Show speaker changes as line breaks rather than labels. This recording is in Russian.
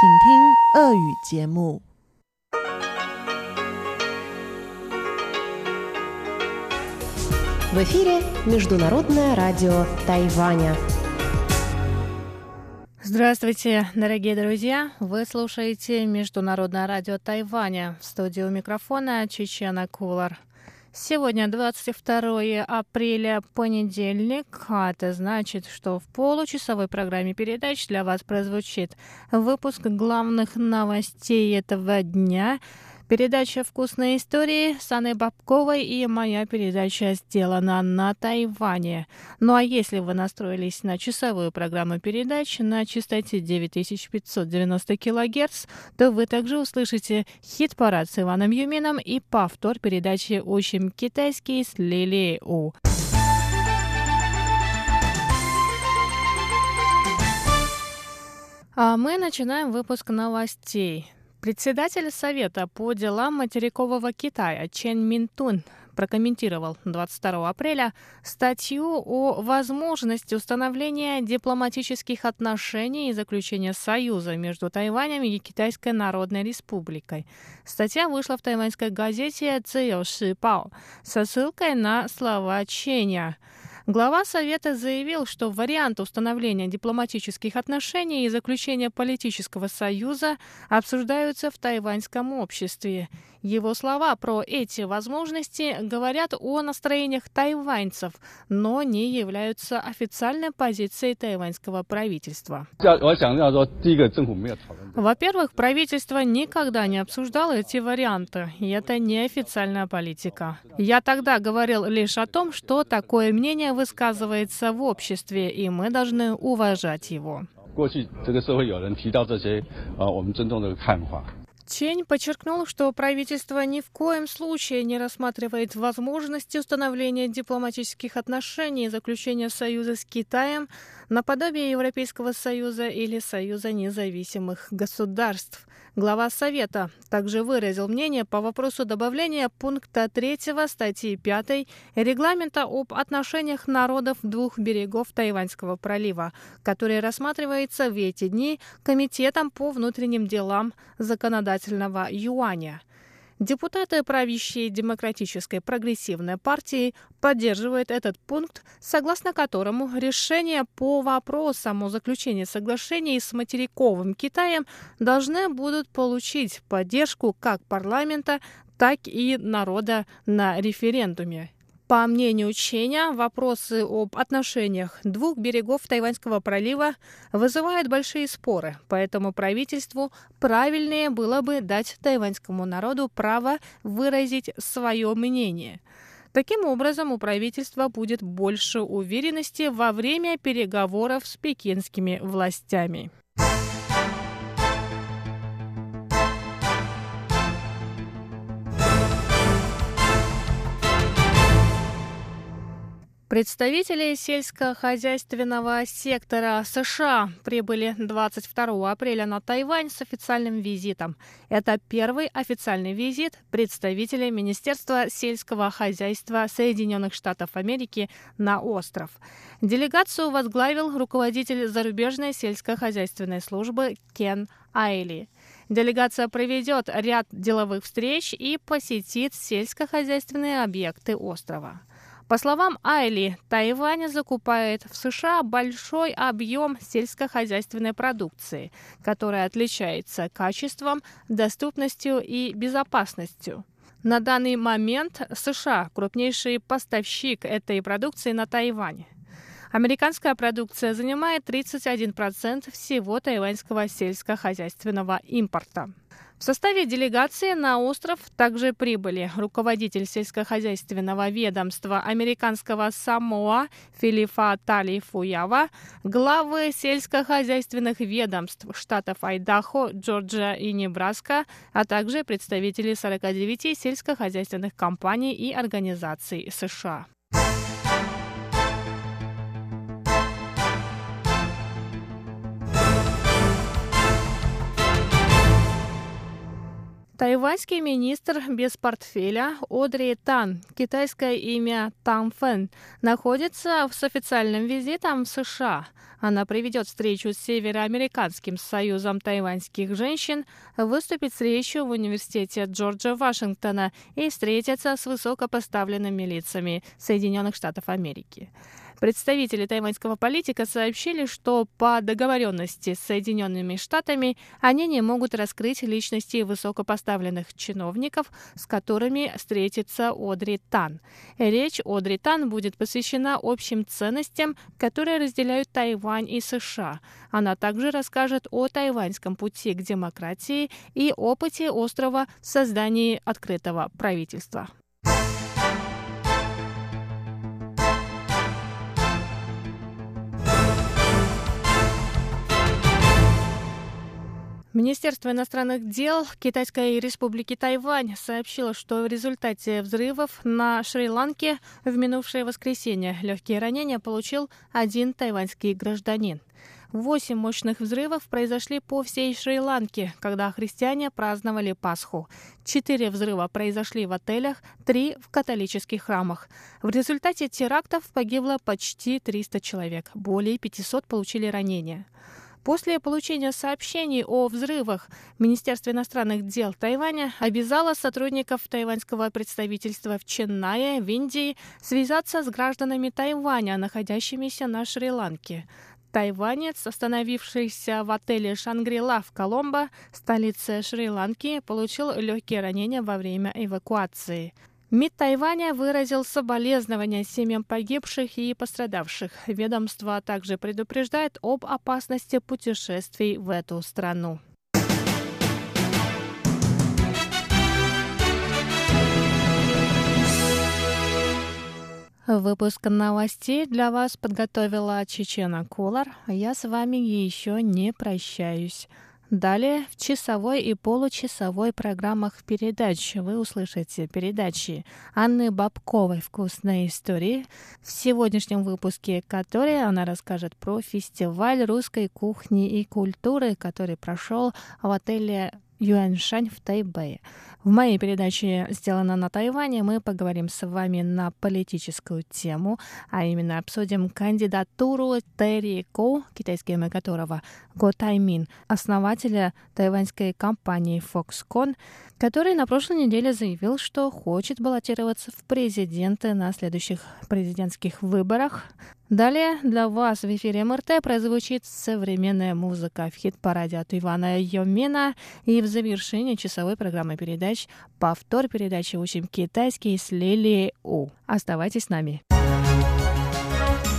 请听俄语节目。
В эфире Международное радио Тайваня.
Здравствуйте, дорогие друзья! Вы слушаете Международное радио Тайваня. В студии у микрофона Чечена Кулар. Сегодня 22 апреля, понедельник, а это значит, что в получасовой программе передач для вас прозвучит выпуск главных новостей этого дня – Передача «Вкусные истории» с Анной Бабковой и моя передача сделана на Тайване. Ну а если вы настроились на часовую программу передач на частоте 9590 кГц, то вы также услышите хит-парад с Иваном Юмином и повтор передачи «Учим китайский» с Лилией У. А мы начинаем выпуск новостей. Председатель Совета по делам материкового Китая Чен Минтун прокомментировал 22 апреля статью о возможности установления дипломатических отношений и заключения союза между Тайванем и Китайской Народной Республикой. Статья вышла в тайваньской газете «Цзэйо Ши Пао» со ссылкой на слова Ченя – Глава Совета заявил, что варианты установления дипломатических отношений и заключения политического союза обсуждаются в тайваньском обществе. Его слова про эти возможности говорят о настроениях тайваньцев, но не являются официальной позицией тайваньского правительства. Во-первых, правительство никогда не обсуждало эти варианты, и это неофициальная политика. Я тогда говорил лишь о том, что такое мнение высказывается в обществе, и мы должны уважать его. Чень подчеркнул, что правительство ни в коем случае не рассматривает возможности установления дипломатических отношений и заключения союза с Китаем наподобие Европейского союза или Союза независимых государств. Глава Совета также выразил мнение по вопросу добавления пункта 3 статьи 5 регламента об отношениях народов двух берегов Тайваньского пролива, который рассматривается в эти дни Комитетом по внутренним делам законодательного юаня. Депутаты правящей демократической прогрессивной партии поддерживают этот пункт, согласно которому решения по вопросам о заключении соглашений с материковым Китаем должны будут получить поддержку как парламента, так и народа на референдуме. По мнению Ченя, вопросы об отношениях двух берегов Тайваньского пролива вызывают большие споры, поэтому правительству правильнее было бы дать тайваньскому народу право выразить свое мнение. Таким образом, у правительства будет больше уверенности во время переговоров с пекинскими властями. Представители сельскохозяйственного сектора США прибыли 22 апреля на Тайвань с официальным визитом. Это первый официальный визит представителей Министерства сельского хозяйства Соединенных Штатов Америки на остров. Делегацию возглавил руководитель зарубежной сельскохозяйственной службы Кен Айли. Делегация проведет ряд деловых встреч и посетит сельскохозяйственные объекты острова. По словам Айли, Тайвань закупает в США большой объем сельскохозяйственной продукции, которая отличается качеством, доступностью и безопасностью. На данный момент США – крупнейший поставщик этой продукции на Тайвань. Американская продукция занимает 31% всего тайваньского сельскохозяйственного импорта. В составе делегации на остров также прибыли руководитель сельскохозяйственного ведомства американского Самоа Филиппа Тали Фуява, главы сельскохозяйственных ведомств штатов Айдахо, Джорджия и Небраска, а также представители 49 сельскохозяйственных компаний и организаций США. Тайваньский министр без портфеля Одри Тан, китайское имя Тан Фэн, находится с официальным визитом в США. Она проведет встречу с Североамериканским союзом тайваньских женщин, выступит с речью в университете Джорджа Вашингтона и встретится с высокопоставленными лицами Соединенных Штатов Америки. Представители тайваньского политика сообщили, что по договоренности с Соединенными Штатами они не могут раскрыть личности высокопоставленных чиновников, с которыми встретится Одри Тан. Речь Одри Тан будет посвящена общим ценностям, которые разделяют Тайвань и США. Она также расскажет о тайваньском пути к демократии и опыте острова в создании открытого правительства. Министерство иностранных дел Китайской республики Тайвань сообщило, что в результате взрывов на Шри-Ланке в минувшее воскресенье легкие ранения получил один тайваньский гражданин. Восемь мощных взрывов произошли по всей Шри-Ланке, когда христиане праздновали Пасху. Четыре взрыва произошли в отелях, три в католических храмах. В результате терактов погибло почти 300 человек, более 500 получили ранения. После получения сообщений о взрывах Министерство иностранных дел Тайваня обязало сотрудников тайваньского представительства в Ченнае, в Индии, связаться с гражданами Тайваня, находящимися на Шри-Ланке. Тайванец, остановившийся в отеле «Шангрила» в Коломбо, столице Шри-Ланки, получил легкие ранения во время эвакуации. МИД Тайваня выразил соболезнования семьям погибших и пострадавших. Ведомство также предупреждает об опасности путешествий в эту страну. Выпуск новостей для вас подготовила Чечена Кулар. Я с вами еще не прощаюсь. Далее в часовой и получасовой программах передач вы услышите передачи Анны Бабковой «Вкусные истории», в сегодняшнем выпуске которой она расскажет про фестиваль русской кухни и культуры, который прошел в отеле Юаньшань в Тайбэе. В моей передаче «Сделано на Тайване» мы поговорим с вами на политическую тему, а именно обсудим кандидатуру Терри Ко, китайское имя которого Го Таймин, основателя тайваньской компании Foxconn, который на прошлой неделе заявил, что хочет баллотироваться в президенты на следующих президентских выборах. Далее для вас в эфире МРТ прозвучит современная музыка в хит-параде от Ивана Йомина и в завершении часовой программы передач повтор передачи «Учим китайский» с Лилией У. Оставайтесь с нами.